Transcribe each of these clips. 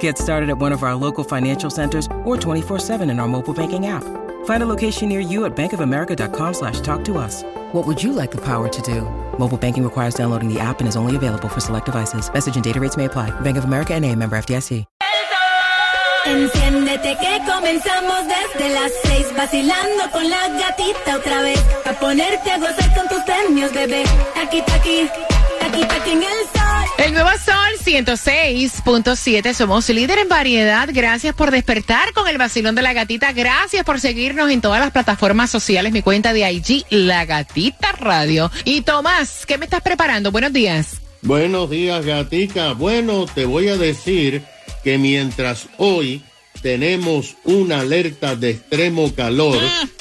Get started at one of our local financial centers or 24-7 in our mobile banking app. Find a location near you at bankofamerica.com slash talk to us. What would you like the power to do? Mobile banking requires downloading the app and is only available for select devices. Message and data rates may apply. Bank of America and a member FDIC. Enciéndete que comenzamos desde las seis vacilando con la gatita otra vez a ponerte a gozar con tus premios bebé aquí aquí aquí aquí en el sol El nuevo Sol 106.7. Somos líder en variedad. Gracias por despertar con el vacilón de la gatita. Gracias por seguirnos en todas las plataformas sociales. Mi cuenta de IG, La Gatita Radio. Y Tomás, ¿qué me estás preparando? Buenos días. Buenos días, gatica. Bueno, te voy a decir que mientras hoy tenemos una alerta de extremo calor,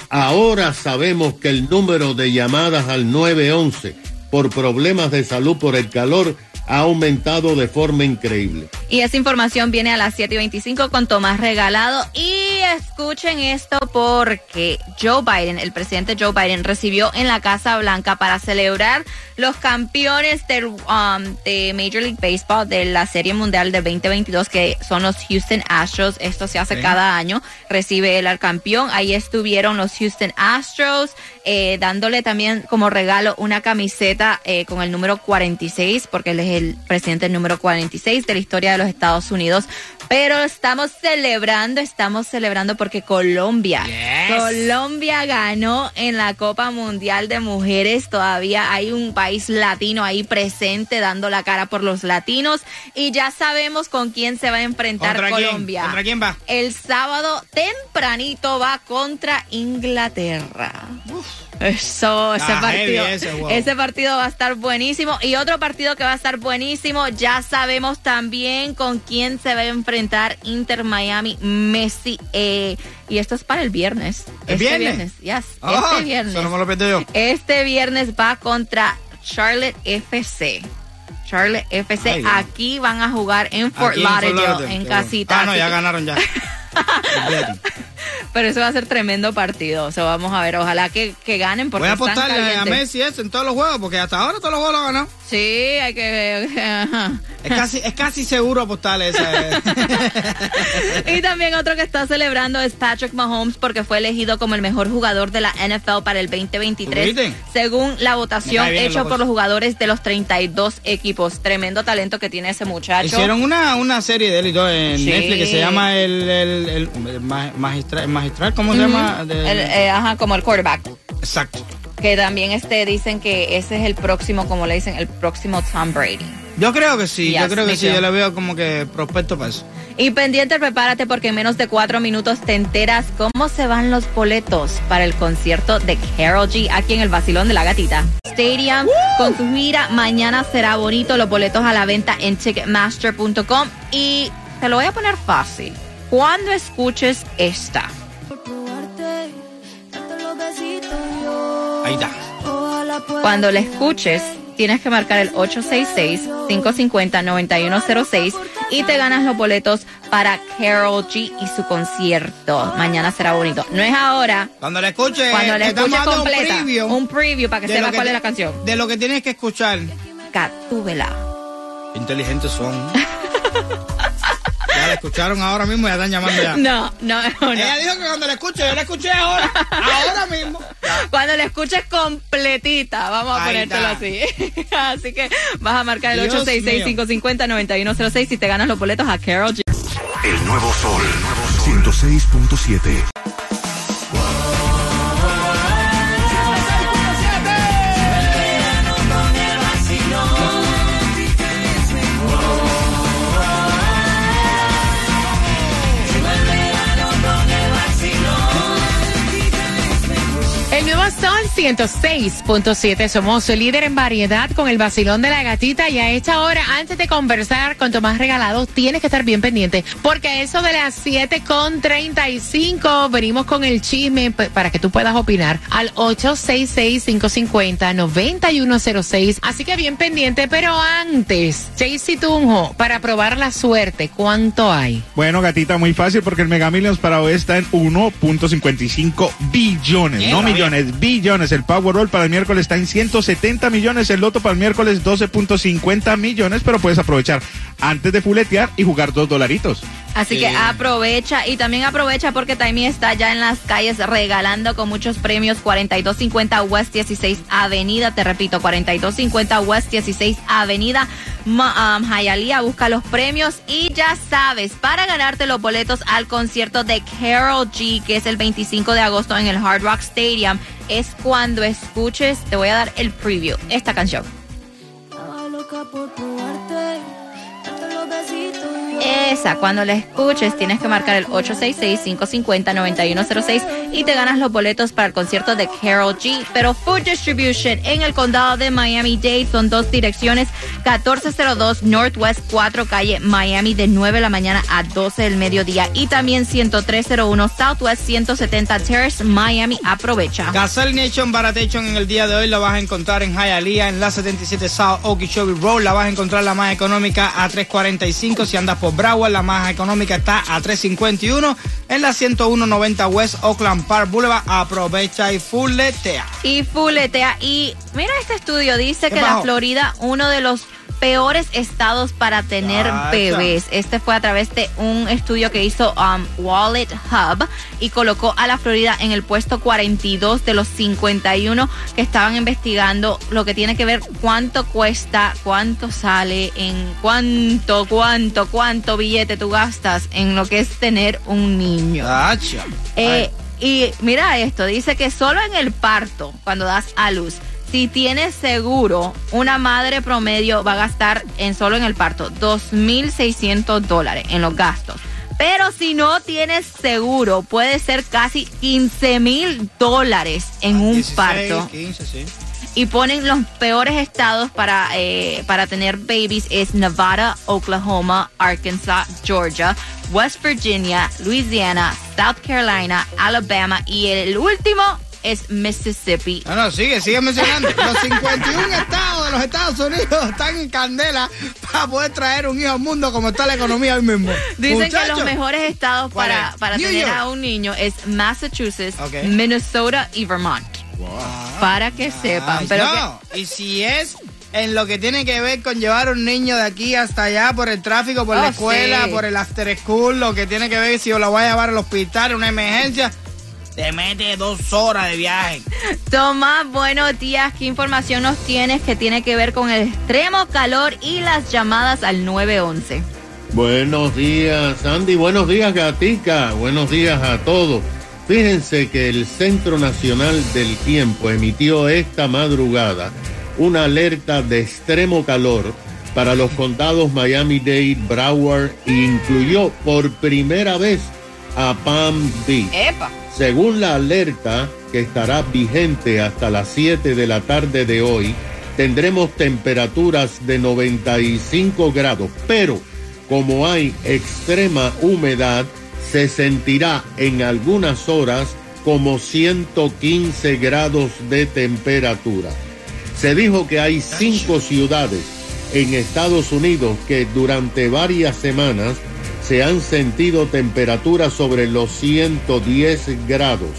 ahora sabemos que el número de llamadas al 911 por problemas de salud por el calor ha aumentado de forma increíble. Y esa información viene a las 7 y 25 con Tomás Regalado. Y escuchen esto porque Joe Biden, el presidente Joe Biden, recibió en la Casa Blanca para celebrar los campeones del, um, de Major League Baseball de la Serie Mundial de 2022, que son los Houston Astros. Esto se hace cada año. Recibe él al campeón. Ahí estuvieron los Houston Astros, eh, dándole también como regalo una camiseta eh, con el número 46, porque él es el presidente número 46 de la historia de los Estados Unidos. Pero estamos celebrando, estamos celebrando porque Colombia, Colombia ganó en la Copa Mundial de Mujeres. Todavía hay un país latino ahí presente dando la cara por los latinos y ya sabemos con quién se va a enfrentar ¿Contra quién? Colombia. ¿Contra quién va? El sábado tempranito va contra Inglaterra. Eso, ese Ah, partido, ese partido va a estar buenísimo. Y otro partido que va a estar buenísimo, ya sabemos también con quién se va a enfrentar Inter Miami Messi. eh, y esto es para el viernes. ¿El este viernes? yes, Ah, este viernes. Eso no me lo pierdo yo. Este viernes va contra Charlotte FC. Charlotte FC. Ay. Aquí van a jugar en Fort Aquí en Fort Lauderdale, en casita. Ah, no, ya ganaron ya. Pero eso va a ser tremendo partido. O sea, vamos a ver. Ojalá que, que ganen porque Voy a están apostarle a. Messi eso en todos los juegos, porque hasta ahora todos los juegos lo ha ganado. Sí, hay que... ajá. Es casi, es casi seguro apostarle esa. Y también otro que está celebrando es Patrick Mahomes porque fue elegido como el mejor jugador de la NFL para el 2023 ¿Viste? según la votación hecha por los jugadores de los 32 equipos. Tremendo talento que tiene ese muchacho. Hicieron una, una serie de él y todo en Sí. Netflix que se llama el, el, el- el ma- magistral, ¿cómo se llama? De- El, eh, ajá, como el quarterback. Exacto. Que también este dicen que ese es el próximo, como le dicen, el próximo Tom Brady. Yo creo que sí, Yes, yo creo que sí, yo le veo como que prospecto para eso. Y pendiente, prepárate porque en menos de cuatro minutos te enteras cómo se van los boletos para el concierto de Carol G aquí en el Basilón de la Gatita. Stadium con su gira. Mañana será bonito. Los boletos a la venta en Ticketmaster.com. Y te lo voy a poner fácil. Cuando escuches esta. Ahí está. Cuando la escuches, tienes que marcar el 866-550-9106 y te ganas los boletos para Carol G y su concierto. Mañana será bonito. No es ahora, Cuando la escuche, cuando la escuches completa. un preview, Un preview para que sepas cuál te- es la canción. De lo que tienes que escuchar. Catúbela. Inteligentes son. la escucharon ahora mismo y ya están llamando ya. No, no, no. Ella dijo que cuando la escuche, yo la escuché ahora. ahora mismo. Cuando la escuches completita, vamos a Ahí ponértelo está. así. así que vas a marcar el Dios 866-550-9106 y te ganas los boletos a Carol G. El nuevo sol. El nuevo sol. 106.7. El nuevo Sol 106.7. Somos el líder en variedad con el vacilón de la gatita. Y a esta hora, antes de conversar con Tomás Regalado, tienes que estar bien pendiente. Porque a eso de las 7.35 venimos con el chisme para que tú puedas opinar al 866-550-9106. Así que bien pendiente. Pero antes, Jaycee Tunjo, para probar la suerte, ¿cuánto hay? Bueno, gatita, muy fácil porque el Mega Millions para hoy está en 1.55 billones, no millones, billones. El Powerball para el miércoles está en 170 millones, el Loto para el miércoles 12.50 millones, pero puedes aprovechar antes de fuletear y jugar dos dolaritos. Así que Sí. aprovecha y también aprovecha porque Taimi está ya en las calles regalando con muchos premios 4250 West 16 Avenida, te repito, 4250 West 16 Avenida Ma- um, Hialeah, busca los premios y ya sabes, para ganarte los boletos al concierto de Carol G, que es el 25 de agosto en el Hard Rock Stadium, es cuando escuches, te voy a dar el preview, esta canción. Estaba loca por. Esa, cuando la escuches, tienes que marcar el 866-550-9106 y te ganas los boletos para el concierto de Carol G. Pero Food Distribution en el condado de Miami-Dade son dos direcciones: 1402 Northwest 4 calle Miami de 9 de la mañana a 12 del mediodía y también 10301 Southwest 170 Terrace Miami. Aprovecha. Gasol Nation Baratation en el día de hoy la vas a encontrar en Hialeah, en la 77 South Okeechobee Road. La vas a encontrar la más económica a 3.45. Si andas por Broward, la más económica está a 3.51. En la 10190 West Oakland Park Boulevard, aprovecha y fulletea. y fuletea. Y mira este estudio, dice ¿Qué que la? Florida, uno de los peores estados para tener bebés. Este fue a través de un estudio que hizo um, Wallet Hub y colocó a la Florida en el puesto 42 de los 51 que estaban investigando lo que tiene que ver cuánto cuesta, cuánto sale, en cuánto, cuánto, cuánto billete tú gastas en lo que es tener un niño. Eh, y mira esto, dice que solo en el parto, cuando das a luz, si tienes seguro, una madre promedio va a gastar en solo en el parto 2.600 dólares en los gastos. Pero si no tienes seguro, puede ser casi 15 mil dólares en un 16, parto 15, sí. y ponen los peores estados para, eh, para tener babies es Nevada, Oklahoma, Arkansas, Georgia, West Virginia, Louisiana, South Carolina, Alabama y el último es Mississippi. No, no, sigue, sigue mencionando. Los 51 estados de los Estados Unidos están en candela para poder traer un hijo al mundo como está la economía hoy mismo. Dicen que los mejores estados ¿Cuál para, es? para New tener York. a un niño es Massachusetts. Minnesota y Vermont. Para que sepan. Ay, Pero no, y si es en lo que tiene que ver con llevar un niño de aquí hasta allá por el tráfico, por la Oh, escuela, sí. por el after school, lo que tiene que ver si yo lo voy a llevar al hospital, una emergencia, te mete dos horas de viaje. Tomás, buenos días. ¿Qué información nos tienes que tiene que ver con el extremo calor y las llamadas al 911? Buenos días, Andy. Buenos días, Gatica. Buenos días a todos. Fíjense que el Centro Nacional del Tiempo emitió esta madrugada una alerta de extremo calor para los condados Miami-Dade, Broward e incluyó por primera vez a Palm Beach. ¡Epa! Según la alerta que estará vigente hasta las 7 de la tarde de hoy, tendremos temperaturas de 95 grados, pero como hay extrema humedad, se sentirá en algunas horas como 115 grados de temperatura. Se dijo que hay cinco ciudades en Estados Unidos que durante varias semanas se han sentido temperaturas sobre los 110 grados.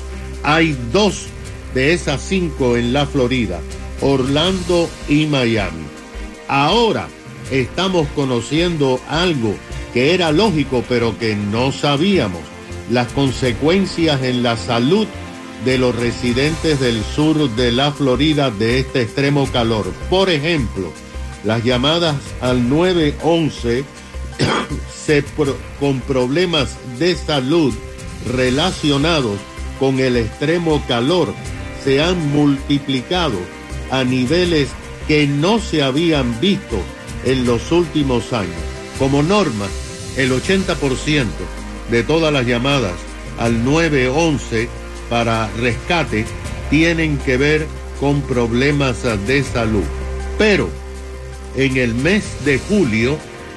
Hay dos de esas cinco en la Florida, Orlando y Miami. Ahora estamos conociendo algo que era lógico pero que no sabíamos, las consecuencias en la salud de los residentes del sur de la Florida de este extremo calor. Por ejemplo, las llamadas al 911 con problemas de salud relacionados con el extremo calor se han multiplicado a niveles que no se habían visto en los últimos años. Como norma, el 80% de todas las llamadas al 911 para rescate tienen que ver con problemas de salud. Pero en el mes de julio,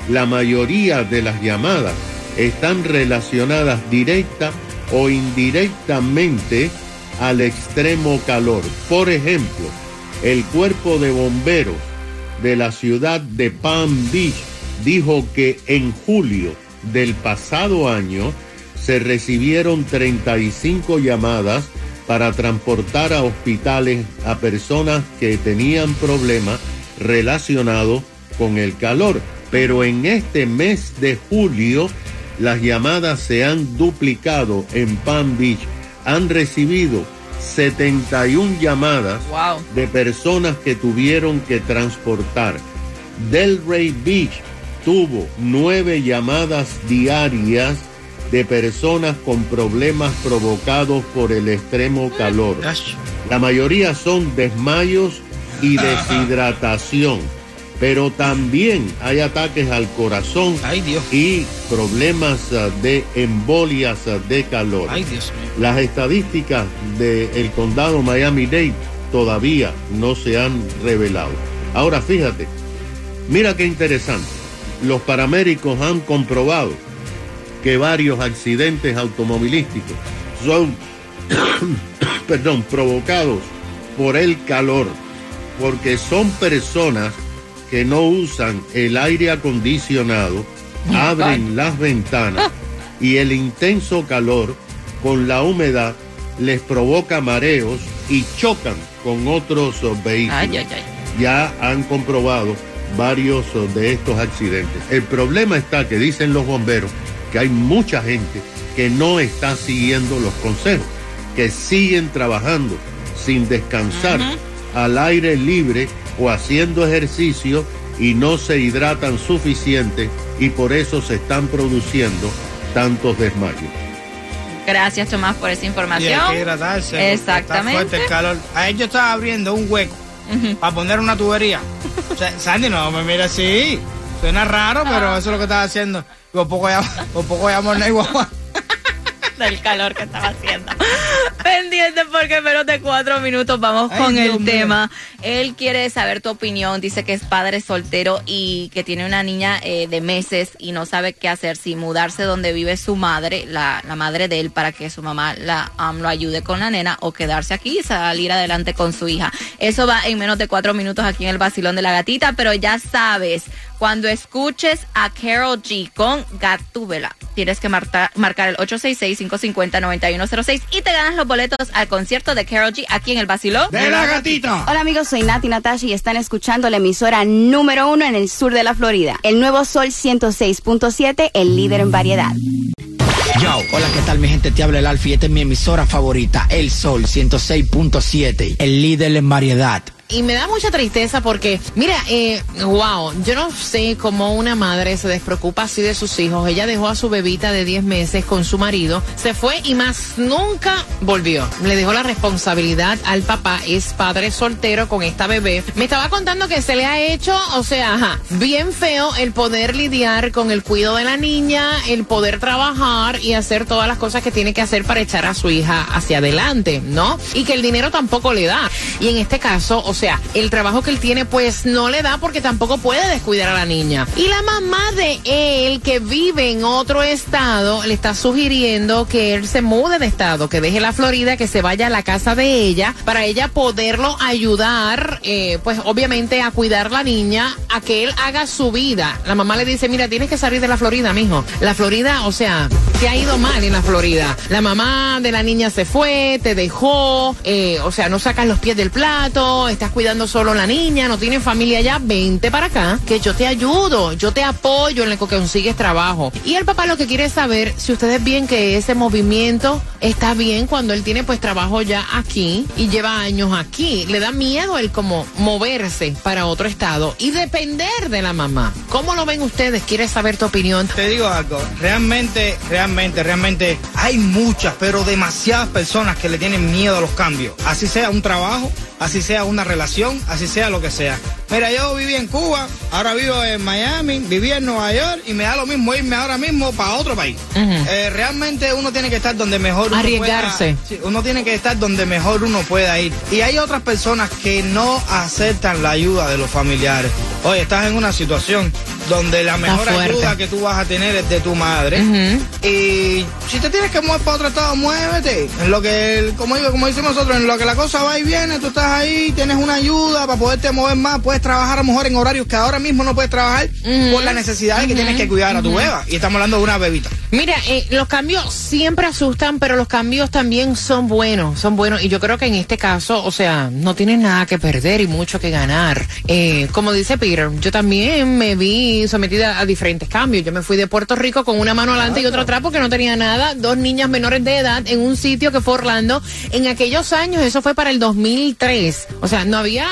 la mayoría de las llamadas están relacionadas directa o indirectamente al extremo calor. Por ejemplo, el cuerpo de bomberos de la ciudad de Palm Beach dijo que en julio del pasado año se recibieron 35 llamadas para transportar a hospitales a personas que tenían problemas relacionados con el calor. Pero en este mes de julio las llamadas se han duplicado en Palm Beach. Han recibido 71 llamadas Wow. de personas que tuvieron que transportar. Delray Beach tuvo nueve llamadas diarias de personas con problemas provocados por el extremo calor. La mayoría son desmayos y deshidratación, pero también hay ataques al corazón y problemas ah, de embolias ah, de calor. Ay, Dios mío. Las estadísticas del condado Miami-Dade todavía no se han revelado. Ahora fíjate, mira qué interesante. Los paramédicos han comprobado que varios accidentes automovilísticos son, perdón, provocados por el calor, porque son personas que no usan el aire acondicionado, abren las ventanas y el intenso calor con la humedad les provoca mareos y chocan con otros vehículos. Ay, ay, ay. Ya han comprobado varios de estos accidentes. El problema está que dicen los bomberos que hay mucha gente que no está siguiendo los consejos, que siguen trabajando sin descansar al aire libre o haciendo ejercicio y no se hidratan suficiente y por eso se están produciendo tantos desmayos. Gracias, Tomás, por esa Y información. hay que hidratarse. porque Está Exactamente. fuerte el calor. Ahí yo estaba abriendo un hueco para poner una tubería. O sea, Sandy, no me mira así. Suena raro, pero eso es lo que estaba haciendo. Por poco ya, por poco ya morné igual. del calor que estaba haciendo. Pendiente porque en menos de cuatro minutos vamos Ay, con Dios el tema. Él quiere saber tu opinión. Dice que es padre soltero y que tiene una niña eh, de meses y no sabe qué hacer, si mudarse donde vive su madre, la, la madre de él, para que su mamá la, um, lo ayude con la nena o quedarse aquí y salir adelante con su hija. Eso va en menos de cuatro minutos aquí en el vacilón de la gatita, pero ya sabes, cuando escuches a Carol G con Gatúbela, tienes que marcar el 866-550-9106 y te ganas los boletos al concierto de Carol G aquí en el vacilón. Hola amigos, soy Nati Natasha y están escuchando la emisora número uno en el sur de la Florida. El nuevo Sol 106.7, el líder en variedad. Yo, hola, ¿qué tal mi gente? Te habla el Alfie, esta es mi emisora favorita, El Sol 106.7, el líder en variedad. Y me da mucha tristeza porque, mira, eh, wow, yo no sé cómo una madre se despreocupa así de sus hijos. Ella dejó a su bebita de 10 meses con su marido, se fue y más nunca volvió. Le dejó la responsabilidad al papá, es padre soltero con esta bebé. Me estaba contando que se le ha hecho, o sea, ajá, bien feo el poder lidiar con el cuidado de la niña, el poder trabajar y hacer todas las cosas que tiene que hacer para echar a su hija hacia adelante, ¿no? Y que el dinero tampoco le da. Y en este caso, o sea, el trabajo que él tiene pues no le da porque tampoco puede descuidar a la niña. Y la mamá de él que vive en otro estado le está sugiriendo que él se mude de estado, que deje la Florida, que se vaya a la casa de ella para ella poderlo ayudar, eh, pues obviamente a cuidar la niña, a que él haga su vida. La mamá le dice, mira, tienes que salir de la Florida, mijo. La Florida, o sea, te ha ido mal en la Florida. La mamá de la niña se fue, te dejó, eh, o sea, no sacas los pies del plato, estás cuidando solo a la niña, no tienes familia ya, vente para acá, que yo te ayudo, yo te apoyo en lo que consigues trabajo. Y el papá lo que quiere es saber si ustedes ven que ese movimiento está bien cuando él tiene pues trabajo ya aquí y lleva años aquí. Le da miedo el como moverse para otro estado y depender de la mamá. ¿Cómo lo ven ustedes? ¿Quieres saber tu opinión? Te digo algo, realmente, realmente, realmente hay muchas, pero demasiadas personas que le tienen miedo a los cambios. Así sea un trabajo, así sea una relación, así sea lo que sea. Mira, yo viví en Cuba, ahora vivo en Miami, viví en Nueva York y me da lo mismo irme ahora mismo para otro país. Eh, realmente uno tiene que estar donde mejor uno Arriesgarse. pueda- sí, uno tiene que estar donde mejor uno pueda ir. Y hay otras personas que no aceptan la ayuda de los familiares. Oye, estás en una situación donde la mejor ayuda que tú vas a tener es de tu madre. Y si te tienes que mover para otro estado, muévete. En lo que, el- como digo, como decimos nosotros, en lo que la cosa va y viene, tú estás ahí, tienes una ayuda para poderte mover más, puedes trabajar a lo mejor en horarios que ahora mismo no puedes trabajar por la necesidad de que tienes que cuidar a tu beba. Y estamos hablando de una bebita. Mira, eh, los cambios siempre asustan, pero los cambios también son buenos, son buenos. Y yo creo que en este caso, o sea, no tienes nada que perder y mucho que ganar. Eh, como dice Peter, yo también me vi sometida a diferentes cambios. Yo me fui de Puerto Rico con una mano adelante y otra atrás porque no tenía nada. Dos niñas menores de edad en un sitio que fue Orlando. En aquellos años, eso fue para el 2003. O sea, no había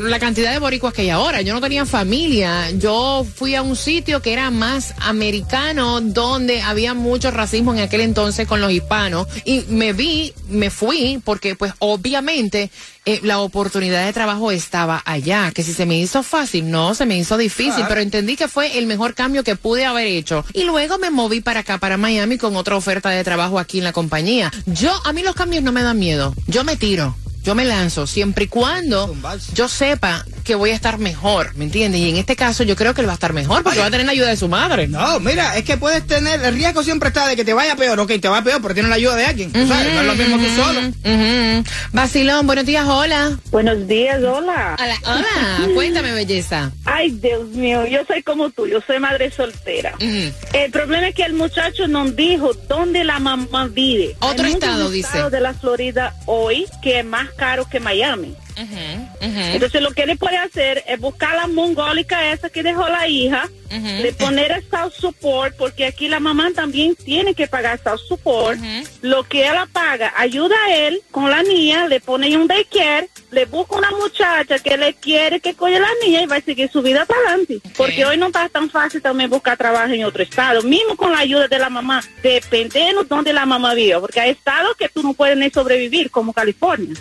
la cantidad de boricuas que hay ahora. Yo no tenía familia. Yo fui a un sitio que era más americano, donde había mucho racismo en aquel entonces con los hispanos. Y me vi, me fui, porque pues obviamente eh, la oportunidad de trabajo estaba allá. Que si se me hizo fácil, no, se me hizo difícil, pero entendí que fue el mejor cambio que pude haber hecho. Y luego me moví para acá, para Miami, con otra oferta de trabajo aquí en la compañía. Yo, a mí los cambios no me dan miedo. Yo me tiro. Yo me lanzo siempre y cuando yo sepa que voy a estar mejor, ¿me entiendes? Y en este caso yo creo que él va a estar mejor porque va a tener la ayuda de su madre. No, mira, es que puedes tener, el riesgo siempre está de que te vaya peor, ok, te va peor, pero tienes la ayuda de alguien, tú ¿sabes? No es lo mismo tú solo. Ujú. Vacilón, buenos días, hola. Buenos días, hola. Hola, hola. Cuéntame, belleza. Ay, Dios mío, yo soy como tú, yo soy madre soltera. El problema es que el muchacho nos dijo dónde la mamá vive. Otro Hay estado, dice. de la Florida hoy que es más caro que Miami. Entonces lo que él puede hacer es buscar la mongólica esa que dejó la hija, le poner el South Support, porque aquí la mamá también tiene que pagar South Support. Lo que ella paga, ayuda a él con la niña, le pone un daycare, le busca una muchacha que le quiere que a la niña y va a seguir su vida para adelante. Porque hoy no está tan fácil también buscar trabajo en otro estado, mismo con la ayuda de la mamá, dependiendo dónde la mamá vive, porque hay estados que tú no puedes ni sobrevivir, como California.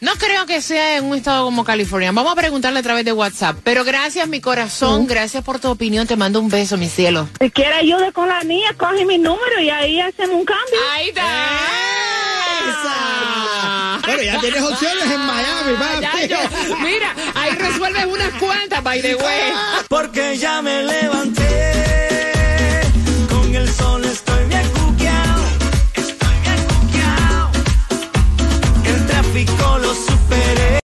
No creo que sea en un estado como California. Vamos a preguntarle a través de WhatsApp. Pero gracias, mi corazón. Gracias por tu opinión. Te mando un beso, mi cielo. Si quiere ayuda con la niña, coge mi número y ahí hacemos un cambio. Ahí está. Ya tienes opciones en Miami, papi. Ya yo- mira, ahí resuelves unas cuantas, by the way. Porque ya me levanté, con el sol estoy bien cuqueado, estoy bien cuqueado. El tráfico lo superé,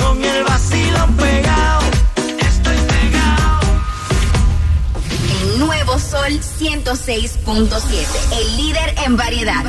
con el vacilón pegado, estoy pegado. El nuevo Sol 106.7. El líder en variedad.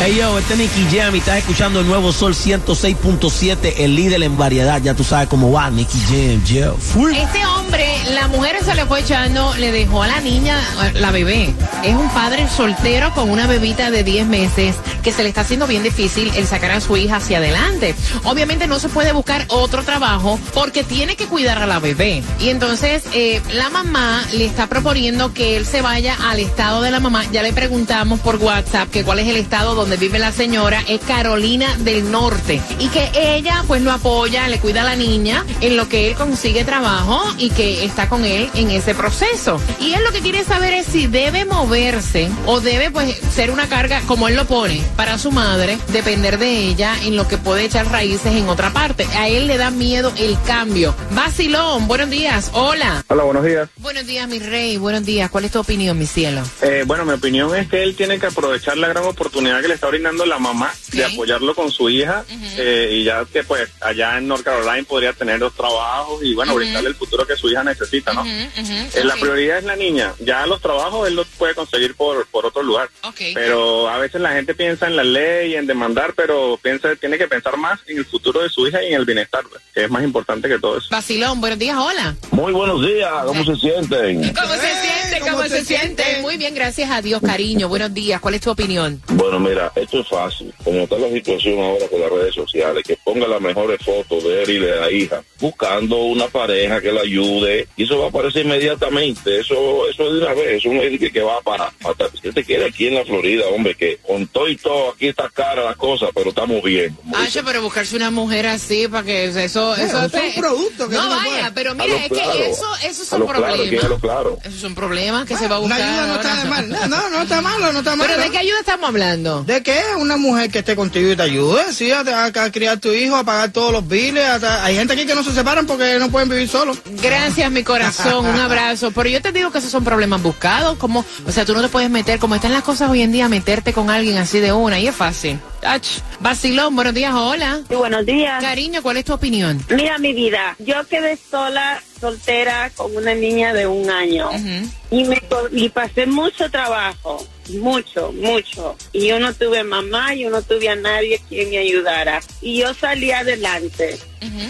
Hey yo, este es Nicky Jam y estás escuchando el nuevo Sol 106.7, el líder en variedad. Ya tú sabes cómo va, Nicky Jam, yo. Full. Este hombre, la mujer se le fue echando, le dejó a la niña, la bebé. Es un padre soltero con una bebita de 10 meses que se le está haciendo bien difícil el sacar a su hija hacia adelante. Obviamente no se puede buscar otro trabajo porque tiene que cuidar a la bebé. Y entonces eh, la mamá le está proponiendo que él se vaya al estado de la mamá. Ya le preguntamos por WhatsApp que cuál es el estado donde vive la señora. Es Carolina del Norte. Y que ella pues lo apoya, le cuida a la niña en lo que él consigue trabajo y que está con él en ese proceso. Y él lo que quiere saber es si debe moverse o debe pues ser una carga, como él lo pone, para su madre, depender de ella en lo que puede echar raíces en otra parte. A él le da miedo el cambio. Basilón, buenos días. Hola. Hola, buenos días. Buenos días, mi rey. Buenos días. ¿Cuál es tu opinión, mi cielo? Eh, bueno, mi opinión es que él tiene que aprovechar la gran oportunidad que le está brindando la mamá de apoyarlo con su hija eh, y ya que pues allá en North Carolina podría tener los trabajos y bueno, brindarle el futuro que su hija necesita, ¿no? Eh, La prioridad es la niña. Ya los trabajos él los puede conseguir por, por otro lugar. Pero a veces la gente piensa en la ley, en demandar, pero piensa tiene que pensar más en el futuro de su hija y en el bienestar, pues, que es más importante que todo eso. Vacilón, buenos días, hola. Muy buenos días, ¿cómo se sienten? ¿Cómo se siente? ¿Cómo, se, siente? Muy bien, gracias a Dios, cariño. Buenos días, ¿cuál es tu opinión? Bueno, mira, esto es fácil. Como está la situación ahora con las redes sociales, que ponga las mejores fotos de él y de la hija, buscando una pareja que la ayude, y eso va a aparecer inmediatamente. Eso eso es de una vez, eso es que, que va para, para... Si te quiere aquí en la Florida, hombre, que con todo y todo, aquí está cara la cosa, pero estamos bien. dicen. pero buscarse una mujer así para que eso... Bueno, eso eso es un producto que No, vaya, puede. pero mira, lo es claro, que eso, esos a son claro, problemas. que lo claro. Esos son problemas que se va a buscar. ayuda no está mal. No, no está malo, no está malo. ¿Pero de qué ayuda estamos hablando? ¿De qué? Una mujer que esté contigo y te ayude, sí, a, a- a criar tu hijo, a pagar todos los biles. a- hay gente aquí que no se separan porque no pueden vivir solos. Gracias, mi corazón, un abrazo. Pero yo te digo que esos son problemas buscados, como, o sea, tú no te puedes meter, como están las cosas hoy en día, meterte con alguien así de una, y es fácil. Ach. Vacilón, buenos días, hola. buenos días. Cariño, ¿cuál es tu opinión? Mira mi vida, yo quedé sola, soltera, con una niña de un año y me y pasé mucho trabajo, mucho, mucho. Y yo no tuve mamá, yo no tuve a nadie quien me ayudara. Y yo salí adelante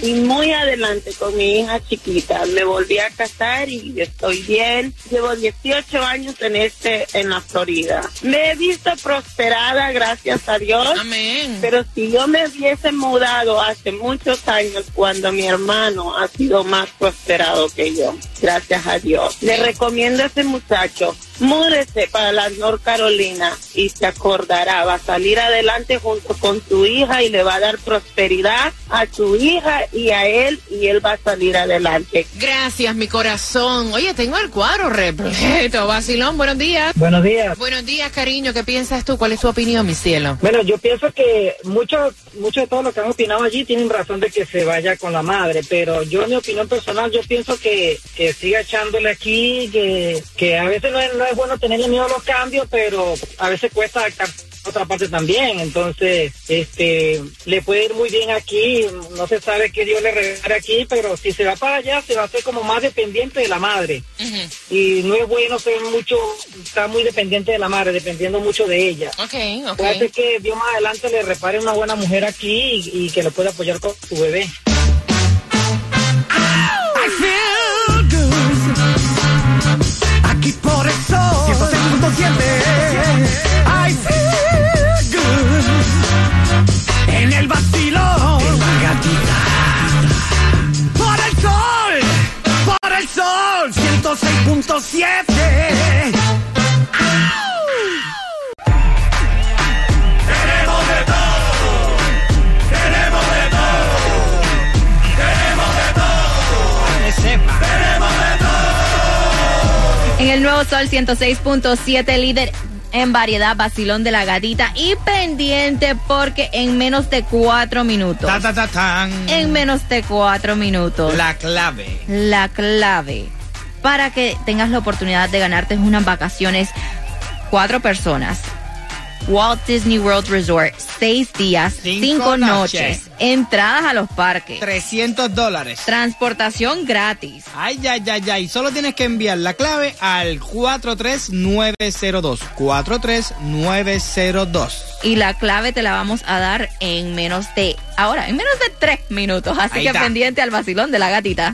y muy adelante con mi hija chiquita. Me volví a casar y estoy bien. Llevo 18 años en este, en la Florida. Me he visto prosperada, gracias a Dios. Amén. Pero si yo me hubiese mudado hace muchos años cuando mi hermano ha sido más prosperado que yo, gracias a Dios. Le recomiendo a ese muchacho, múdese para la North Carolina y se acordará, va a salir adelante junto con tu hija y le va a dar prosperidad a tu hija y a él y él va a salir adelante. Gracias, mi corazón. Oye, tengo el cuadro repleto. Vacilón, buenos días. Buenos días. Buenos días, cariño. ¿Qué piensas tú? ¿Cuál es tu opinión, mi cielo? Bueno, yo pienso que muchos mucho de todos los que han opinado allí tienen razón de que se vaya con la madre, pero yo en mi opinión personal, yo pienso que, que siga echándole aquí, que, que a veces no es, no es bueno tenerle miedo a los cambios, pero a veces cuesta otra parte también, entonces este le puede ir muy bien aquí, no se sabe qué Dios le regala aquí, pero si se va para allá se va a hacer como más dependiente de la madre y no es bueno ser mucho, estar muy dependiente de la madre, dependiendo mucho de ella. Ok, ok. Puede ser que Dios más adelante le repare una buena mujer aquí y, y que lo pueda apoyar con su bebé. I feel good. Aquí por el sol 106.7 106.7. En el nuevo Sol 106.7, líder en variedad, vacilón de la gatita. Y pendiente porque en menos de cuatro minutos. En menos de cuatro minutos. La clave. La clave para que tengas la oportunidad de ganarte unas vacaciones cuatro personas. Walt Disney World Resort, seis días, cinco, noches. noches. entradas a los parques, 300 dólares. transportación gratis. Ay, ay, ay, ay. Solo tienes que enviar la clave al 43902. 43902. Y la clave te la vamos a dar en menos de, ahora, en menos de tres minutos. Así Ahí que está. pendiente al vacilón de la gatita.